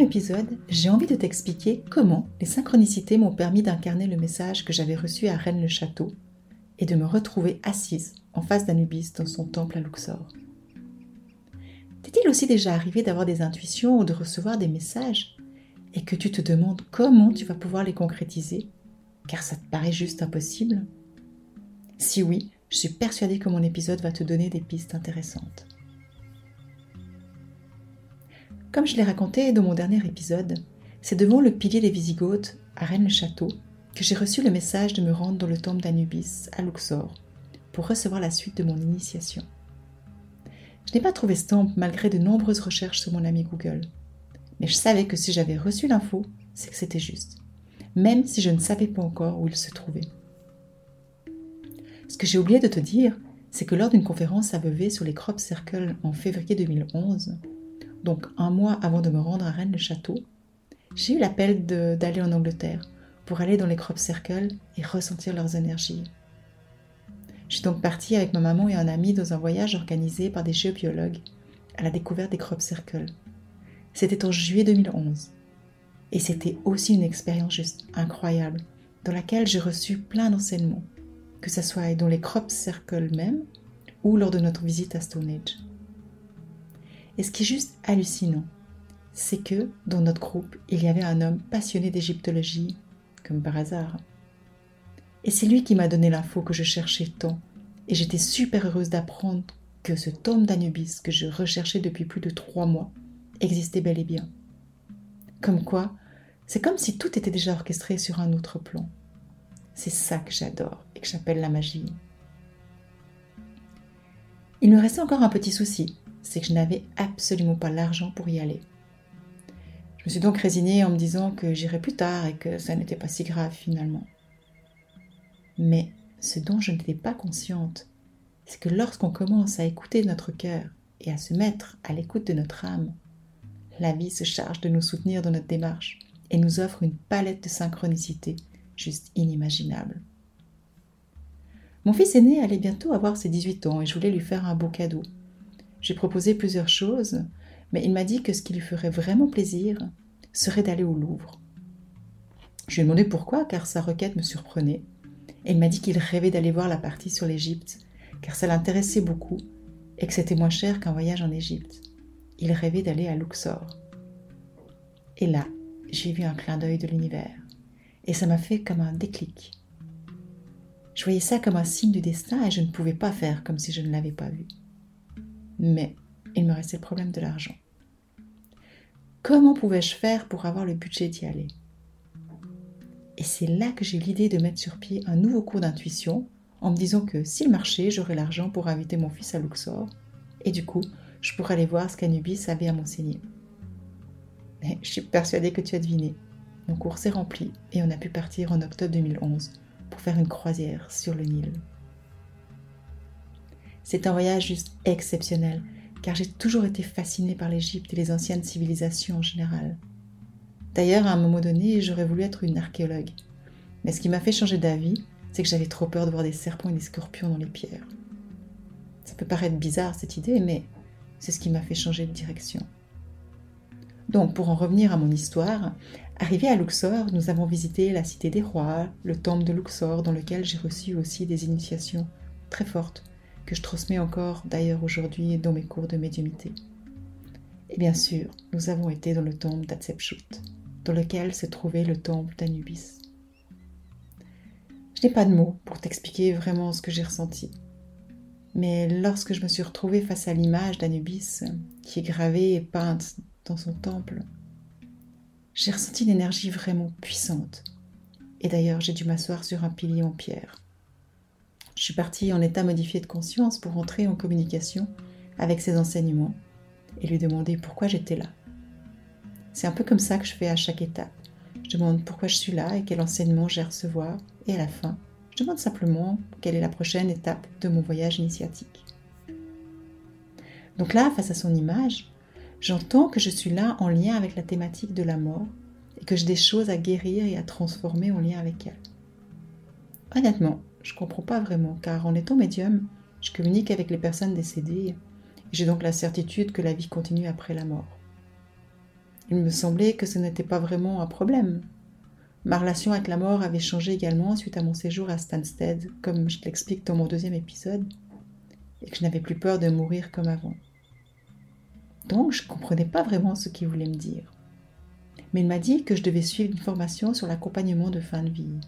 Épisode, j'ai envie de t'expliquer comment les synchronicités m'ont permis d'incarner le message que j'avais reçu à Rennes-le-Château et de me retrouver assise en face d'Anubis dans son temple à Luxor. T'est-il aussi déjà arrivé d'avoir des intuitions ou de recevoir des messages et que tu te demandes comment tu vas pouvoir les concrétiser car ça te paraît juste impossible? Si oui, je suis persuadée que mon épisode va te donner des pistes intéressantes. Comme je l'ai raconté dans mon dernier épisode, c'est devant le pilier des Visigoths, à Rennes-le-Château, que j'ai reçu le message de me rendre dans le temple d'Anubis, à Luxor, pour recevoir la suite de mon initiation. Je n'ai pas trouvé ce temple malgré de nombreuses recherches sur mon ami Google. Mais je savais que si j'avais reçu l'info, c'est que c'était juste, même si je ne savais pas encore où il se trouvait. Ce que j'ai oublié de te dire, c'est que lors d'une conférence à Vevey sur les crop circles en février 2011, donc un mois avant de me rendre à Rennes-le-Château, j'ai eu l'appel d'aller en Angleterre pour aller dans les crop circles et ressentir leurs énergies. Je suis donc partie avec ma maman et un ami dans un voyage organisé par des géobiologues à la découverte des crop circles. C'était en juillet 2011. Et c'était aussi une expérience juste incroyable, dans laquelle j'ai reçu plein d'enseignements, que ce soit dans les crop circles même ou lors de notre visite à Stonehenge. Et ce qui est juste hallucinant, c'est que dans notre groupe, il y avait un homme passionné d'égyptologie, comme par hasard. Et c'est lui qui m'a donné l'info que je cherchais tant, et j'étais super heureuse d'apprendre que ce tome d'Anubis que je recherchais depuis plus de trois mois existait bel et bien. Comme quoi, c'est comme si tout était déjà orchestré sur un autre plan. C'est ça que j'adore et que j'appelle la magie. Il me restait encore un petit souci, c'est que je n'avais absolument pas l'argent pour y aller. Je me suis donc résignée en me disant que j'irais plus tard et que ça n'était pas si grave finalement. Mais ce dont je n'étais pas consciente, c'est que lorsqu'on commence à écouter notre cœur et à se mettre à l'écoute de notre âme, la vie se charge de nous soutenir dans notre démarche et nous offre une palette de synchronicité juste inimaginable. Mon fils aîné allait bientôt avoir ses 18 ans et je voulais lui faire un beau cadeau. J'ai proposé plusieurs choses, mais il m'a dit que ce qui lui ferait vraiment plaisir serait d'aller au Louvre. Je lui ai demandé pourquoi, car sa requête me surprenait, et il m'a dit qu'il rêvait d'aller voir la partie sur l'Égypte, car ça l'intéressait beaucoup, et que c'était moins cher qu'un voyage en Égypte. Il rêvait d'aller à Luxor. Et là, j'ai vu un clin d'œil de l'univers, et ça m'a fait comme un déclic. Je voyais ça comme un signe du destin et je ne pouvais pas faire comme si je ne l'avais pas vu mais il me restait le problème de l'argent. Comment pouvais-je faire pour avoir le budget d'y aller? Et c'est là que j'ai eu l'idée de mettre sur pied un nouveau cours d'intuition en me disant que s'il marchait, j'aurais l'argent pour inviter mon fils à Luxor et du coup, je pourrais aller voir ce qu'Anubis avait à m'enseigner. Mais je suis persuadée que tu as deviné. Mon cours s'est rempli et on a pu partir en octobre 2011 pour faire une croisière sur le Nil. C'est un voyage juste exceptionnel, car j'ai toujours été fascinée par l'Égypte et les anciennes civilisations en général. D'ailleurs, à un moment donné, j'aurais voulu être une archéologue. Mais ce qui m'a fait changer d'avis, c'est que j'avais trop peur de voir des serpents et des scorpions dans les pierres. Ça peut paraître bizarre cette idée, mais c'est ce qui m'a fait changer de direction. Donc, pour en revenir à mon histoire, arrivé à Luxor, nous avons visité la cité des rois, le temple de Luxor, dans lequel j'ai reçu aussi des initiations très fortes que je transmets encore d'ailleurs aujourd'hui dans mes cours de médiumité. Et bien sûr, nous avons été dans le temple d'Hatshepsut. dans lequel se trouvait le temple d'Anubis. Je n'ai pas de mots pour t'expliquer vraiment ce que j'ai ressenti. Mais lorsque je me suis retrouvée face à l'image d'Anubis qui est gravée et peinte dans son temple, j'ai ressenti une énergie vraiment puissante. Et d'ailleurs, j'ai dû m'asseoir sur un pilier en pierre. Je suis partie en état modifié de conscience pour entrer en communication avec ses enseignements et lui demander pourquoi j'étais là. C'est un peu comme ça que je fais à chaque étape. Je demande pourquoi je suis là et quel enseignement j'ai à recevoir. Et à la fin, je demande simplement quelle est la prochaine étape de mon voyage initiatique. Donc là, face à son image, j'entends que je suis là en lien avec la thématique de la mort et que j'ai des choses à guérir et à transformer en lien avec elle. Honnêtement, je ne comprends pas vraiment, car en étant médium, je communique avec les personnes décédées et j'ai donc la certitude que la vie continue après la mort. Il me semblait que ce n'était pas vraiment un problème. Ma relation avec la mort avait changé également suite à mon séjour à Stansted, comme je l'explique dans mon deuxième épisode, et que je n'avais plus peur de mourir comme avant. Donc je ne comprenais pas vraiment ce qu'il voulait me dire. Mais il m'a dit que je devais suivre une formation sur l'accompagnement de fin de vie.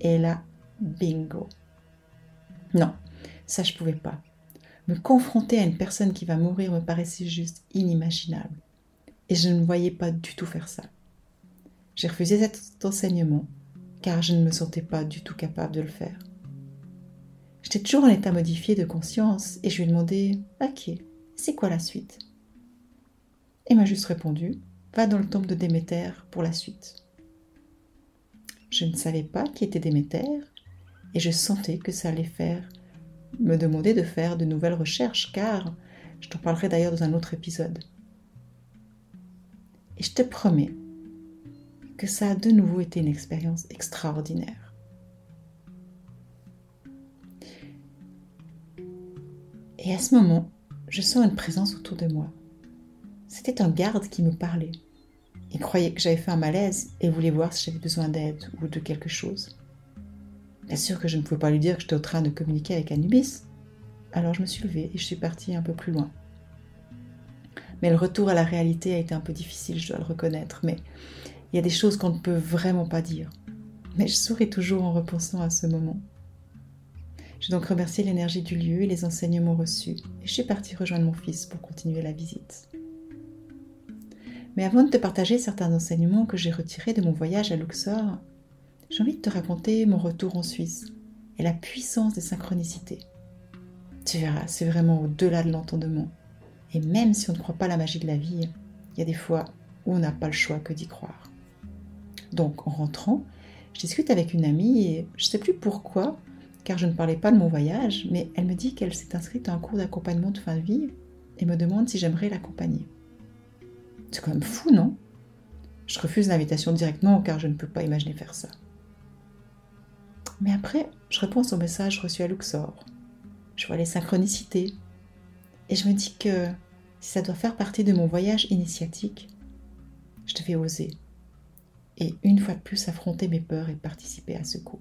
Et là, bingo. Non, ça je pouvais pas. Me confronter à une personne qui va mourir me paraissait juste inimaginable. Et je ne voyais pas du tout faire ça. J'ai refusé cet enseignement car je ne me sentais pas du tout capable de le faire. J'étais toujours en état modifié de conscience et je lui ai demandé Ok, c'est quoi la suite? Il m'a juste répondu Va dans le temple de Déméter pour la suite. Je ne savais pas qui était Déméter et je sentais que ça allait faire me demander de faire de nouvelles recherches, car je t'en parlerai d'ailleurs dans un autre épisode. Et je te promets que ça a de nouveau été une expérience extraordinaire. Et à ce moment, je sens une présence autour de moi. C'était un garde qui me parlait. Il croyait que j'avais fait un malaise et voulait voir si j'avais besoin d'aide ou de quelque chose. Bien sûr que je ne pouvais pas lui dire que j'étais en train de communiquer avec Anubis. Alors je me suis levée et je suis partie un peu plus loin. Mais le retour à la réalité a été un peu difficile, je dois le reconnaître. Mais il y a des choses qu'on ne peut vraiment pas dire. Mais je souris toujours en repensant à ce moment. J'ai donc remercié l'énergie du lieu et les enseignements reçus, et je suis partie rejoindre mon fils pour continuer la visite. Mais avant de te partager certains enseignements que j'ai retirés de mon voyage à Luxor, j'ai envie de te raconter mon retour en Suisse et la puissance des synchronicités. Tu verras, c'est vraiment au-delà de l'entendement. Et même si on ne croit pas à la magie de la vie, il y a des fois où on n'a pas le choix que d'y croire. Donc, en rentrant, je discute avec une amie et je ne sais plus pourquoi, car je ne parlais pas de mon voyage, mais elle me dit qu'elle s'est inscrite à un cours d'accompagnement de fin de vie et me demande si j'aimerais l'accompagner. C'est quand même fou, non? Je refuse l'invitation directement car je ne peux pas imaginer faire ça. Mais après, je réponds au message reçu à Luxor. Je vois les synchronicités. Et je me dis que si ça doit faire partie de mon voyage initiatique, je devais oser. Et une fois de plus affronter mes peurs et participer à ce cours.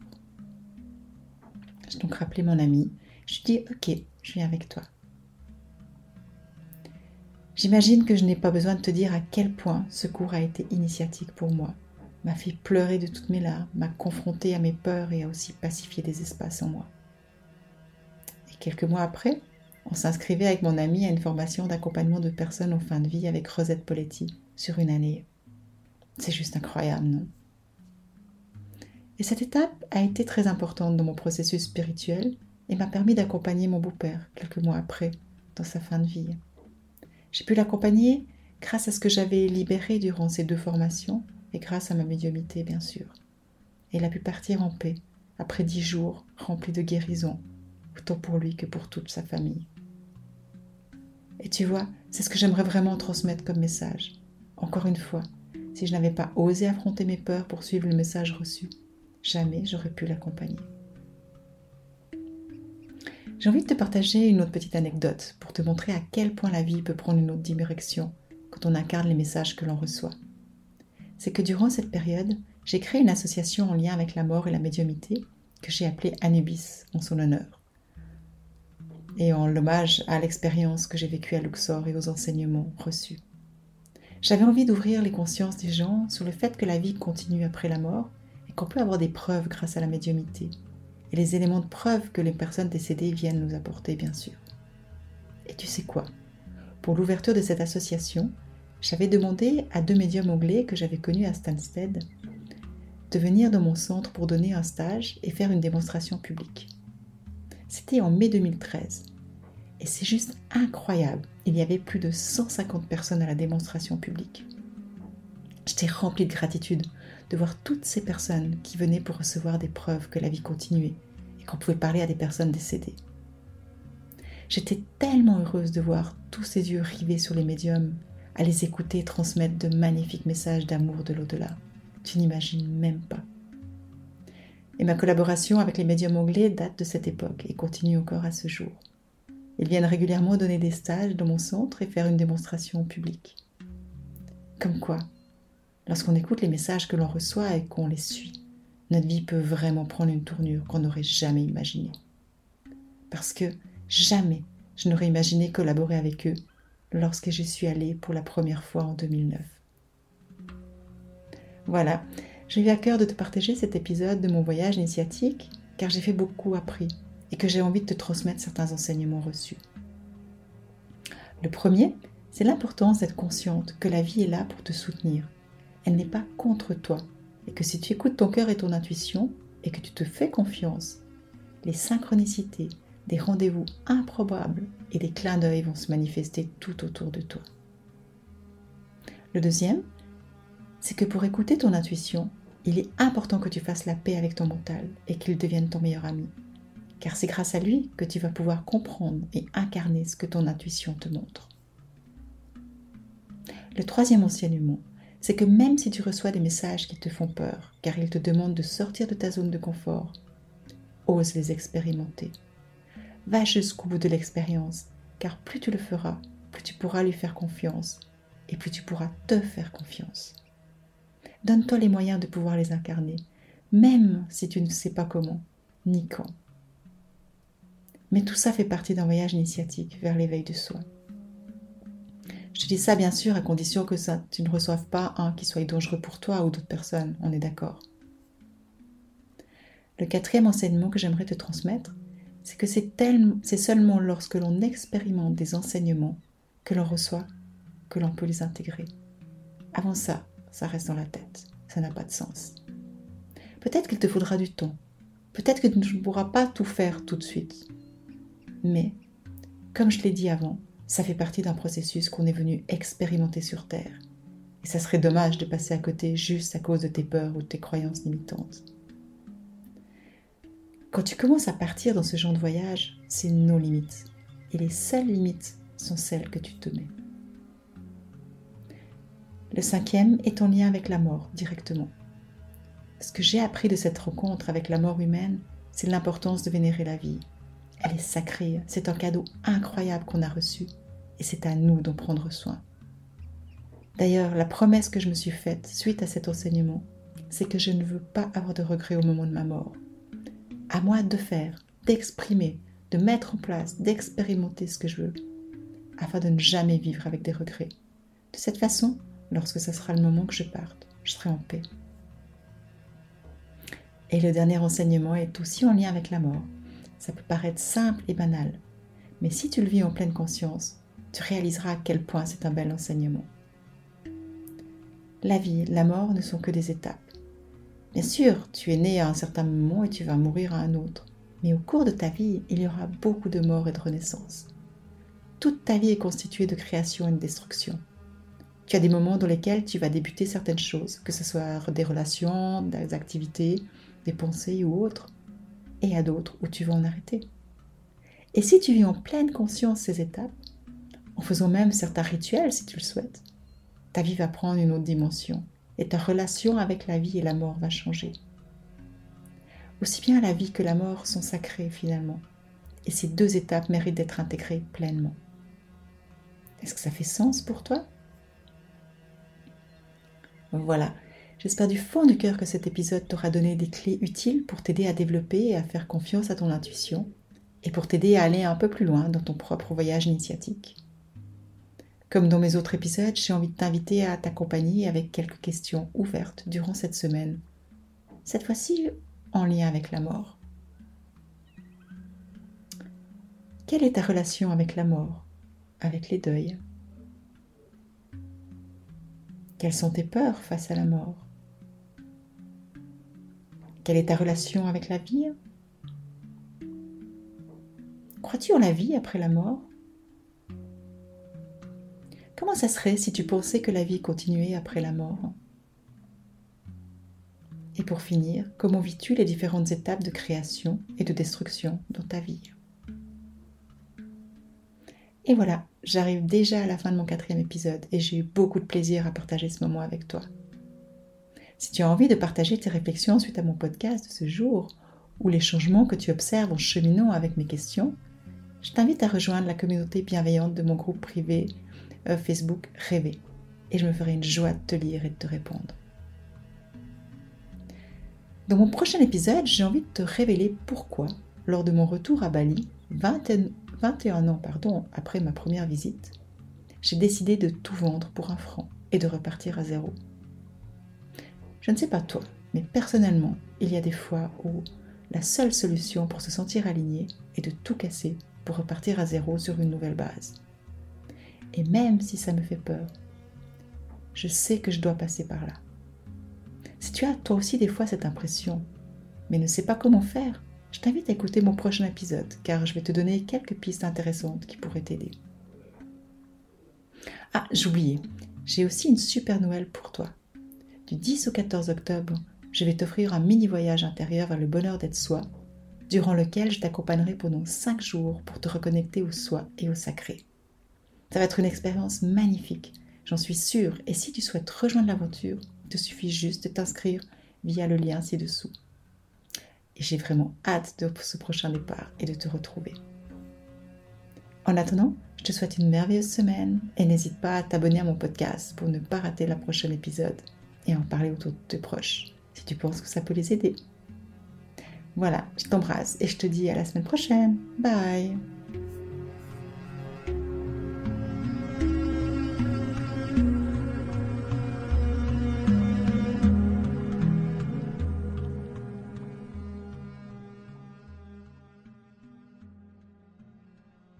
J'ai donc rappelé mon ami. Je lui dis Ok, je viens avec toi. J'imagine que je n'ai pas besoin de te dire à quel point ce cours a été initiatique pour moi m'a fait pleurer de toutes mes larmes, m'a confronté à mes peurs et a aussi pacifié des espaces en moi. Et quelques mois après, on s'inscrivait avec mon ami à une formation d'accompagnement de personnes en fin de vie avec Rosette Poletti sur une année. C'est juste incroyable, non? Et cette étape a été très importante dans mon processus spirituel et m'a permis d'accompagner mon beau-père quelques mois après, dans sa fin de vie. J'ai pu l'accompagner grâce à ce que j'avais libéré durant ces deux formations et grâce à ma médiumité, bien sûr. Et il a pu partir en paix, après dix jours remplis de guérison, autant pour lui que pour toute sa famille. Et tu vois, c'est ce que j'aimerais vraiment transmettre comme message. Encore une fois, si je n'avais pas osé affronter mes peurs pour suivre le message reçu, jamais j'aurais pu l'accompagner. J'ai envie de te partager une autre petite anecdote pour te montrer à quel point la vie peut prendre une autre direction quand on incarne les messages que l'on reçoit c'est que durant cette période, j'ai créé une association en lien avec la mort et la médiumité que j'ai appelée Anubis en son honneur. Et en l'hommage à l'expérience que j'ai vécue à Luxor et aux enseignements reçus. J'avais envie d'ouvrir les consciences des gens sur le fait que la vie continue après la mort et qu'on peut avoir des preuves grâce à la médiumité. Et les éléments de preuve que les personnes décédées viennent nous apporter, bien sûr. Et tu sais quoi? Pour l'ouverture de cette association, j'avais demandé à deux médiums anglais que j'avais connus à Stansted de venir dans mon centre pour donner un stage et faire une démonstration publique. C'était en mai 2013. Et c'est juste incroyable. Il y avait plus de 150 personnes à la démonstration publique. J'étais remplie de gratitude de voir toutes ces personnes qui venaient pour recevoir des preuves que la vie continuait et qu'on pouvait parler à des personnes décédées. J'étais tellement heureuse de voir tous ces yeux rivés sur les médiums, à les écouter transmettre de magnifiques messages d'amour de l'au-delà. Tu n'imagines même pas. Et ma collaboration avec les médiums anglais date de cette époque et continue encore à ce jour. Ils viennent régulièrement donner des stages dans mon centre et faire une démonstration publique. Comme quoi, lorsqu'on écoute les messages que l'on reçoit et qu'on les suit, notre vie peut vraiment prendre une tournure qu'on n'aurait jamais imaginée. Parce que jamais je n'aurais imaginé collaborer avec eux lorsque je suis allée pour la première fois en 2009. Voilà, j'ai eu à cœur de te partager cet épisode de mon voyage initiatique car j'ai fait beaucoup appris et que j'ai envie de te transmettre certains enseignements reçus. Le premier, c'est l'importance d'être consciente que la vie est là pour te soutenir. Elle n'est pas contre toi et que si tu écoutes ton cœur et ton intuition et que tu te fais confiance, les synchronicités, des rendez-vous improbables et des clins d'œil vont se manifester tout autour de toi. Le deuxième, c'est que pour écouter ton intuition, il est important que tu fasses la paix avec ton mental et qu'il devienne ton meilleur ami car c'est grâce à lui que tu vas pouvoir comprendre et incarner ce que ton intuition te montre. Le troisième enseignement, c'est que même si tu reçois des messages qui te font peur, car ils te demandent de sortir de ta zone de confort, ose les expérimenter. Va jusqu'au bout de l'expérience, car plus tu le feras, plus tu pourras lui faire confiance, et plus tu pourras te faire confiance. Donne-toi les moyens de pouvoir les incarner, même si tu ne sais pas comment, ni quand. Mais tout ça fait partie d'un voyage initiatique vers l'éveil de soi. Je te dis ça bien sûr à condition que ça, tu ne reçoives pas un qui soit dangereux pour toi ou d'autres personnes, on est d'accord. Le quatrième enseignement que j'aimerais te transmettre, c'est que c'est, c'est seulement lorsque l'on expérimente des enseignements que l'on reçoit que l'on peut les intégrer. Avant ça, ça reste dans la tête, ça n'a pas de sens. Peut-être qu'il te faudra du temps, peut-être que tu ne pourras pas tout faire tout de suite, mais, comme je l'ai dit avant, ça fait partie d'un processus qu'on est venu expérimenter sur Terre. Et ça serait dommage de passer à côté juste à cause de tes peurs ou de tes croyances limitantes. Quand tu commences à partir dans ce genre de voyage, c'est nos limites. Et les seules limites sont celles que tu te mets. Le cinquième est en lien avec la mort directement. Ce que j'ai appris de cette rencontre avec la mort humaine, c'est l'importance de vénérer la vie, elle est sacrée, c'est un cadeau incroyable qu'on a reçu et c'est à nous d'en prendre soin. D'ailleurs, la promesse que je me suis faite suite à cet enseignement, c'est que je ne veux pas avoir de regrets au moment de ma mort. À moi de faire, d'exprimer, de mettre en place, d'expérimenter ce que je veux, afin de ne jamais vivre avec des regrets. De cette façon, lorsque ce sera le moment que je parte, je serai en paix. Et le dernier enseignement est aussi en lien avec la mort. Ça peut paraître simple et banal, mais si tu le vis en pleine conscience, tu réaliseras à quel point c'est un bel enseignement. La vie, la mort ne sont que des étapes. Bien sûr, tu es né à un certain moment et tu vas mourir à un autre, mais au cours de ta vie, il y aura beaucoup de morts et de renaissances. Toute ta vie est constituée de création et de destruction. Tu as des moments dans lesquels tu vas débuter certaines choses, que ce soit des relations, des activités, des pensées ou autres et à d'autres où tu vas en arrêter. Et si tu vis en pleine conscience ces étapes, en faisant même certains rituels si tu le souhaites, ta vie va prendre une autre dimension et ta relation avec la vie et la mort va changer. Aussi bien la vie que la mort sont sacrées finalement, et ces deux étapes méritent d'être intégrées pleinement. Est-ce que ça fait sens pour toi? Voilà, J'espère du fond du cœur que cet épisode t'aura donné des clés utiles pour t'aider à développer et à faire confiance à ton intuition et pour t'aider à aller un peu plus loin dans ton propre voyage initiatique. Comme dans mes autres épisodes, j'ai envie de t'inviter à t'accompagner avec quelques questions ouvertes durant cette semaine. Cette fois-ci en lien avec la mort. Quelle est ta relation avec la mort, avec les deuils? Quelles sont tes peurs face à la mort? Quelle est ta relation avec la vie? Crois-tu en la vie après la mort? Comment ça serait si tu pensais que la vie continuait après la mort? Et pour finir, comment vis-tu les différentes étapes de création et de destruction dans ta vie? Et voilà, j'arrive déjà à la fin de mon quatrième épisode et j'ai eu beaucoup de plaisir à partager ce moment avec toi. Si tu as envie de partager tes réflexions suite à mon podcast de ce jour, ou les changements que tu observes en cheminant avec mes questions, je t'invite à rejoindre la communauté bienveillante de mon groupe privé Facebook Rêver et je me ferai une joie de te lire et de te répondre. Dans mon prochain épisode, j'ai envie de te révéler pourquoi, lors de mon retour à Bali, 21 ans pardon, après ma première visite, j'ai décidé de tout vendre pour un franc et de repartir à zéro. Je ne sais pas toi, mais personnellement, il y a des fois où la seule solution pour se sentir aligné est de tout casser pour repartir à zéro sur une nouvelle base. Et même si ça me fait peur, je sais que je dois passer par là. Si tu as toi aussi des fois cette impression, mais ne sais pas comment faire, je t'invite à écouter mon prochain épisode, car je vais te donner quelques pistes intéressantes qui pourraient t'aider. Ah, j'oubliais, j'ai aussi une super Noël pour toi. Du 10 au 14 octobre, je vais t'offrir un mini voyage intérieur vers le bonheur d'être soi durant lequel je t'accompagnerai pendant 5 jours pour te reconnecter au soi et au sacré. Ça va être une expérience magnifique, j'en suis sûre, et si tu souhaites rejoindre l'aventure, il te suffit juste de t'inscrire via le lien ci-dessous. Et j'ai vraiment hâte de ce prochain départ et de te retrouver. En attendant, je te souhaite une merveilleuse semaine et n'hésite pas à t'abonner à mon podcast pour ne pas rater le prochain épisode et en parler autour de tes proches si tu penses que ça peut les aider. Voilà, je t'embrasse et je te dis à la semaine prochaine. Bye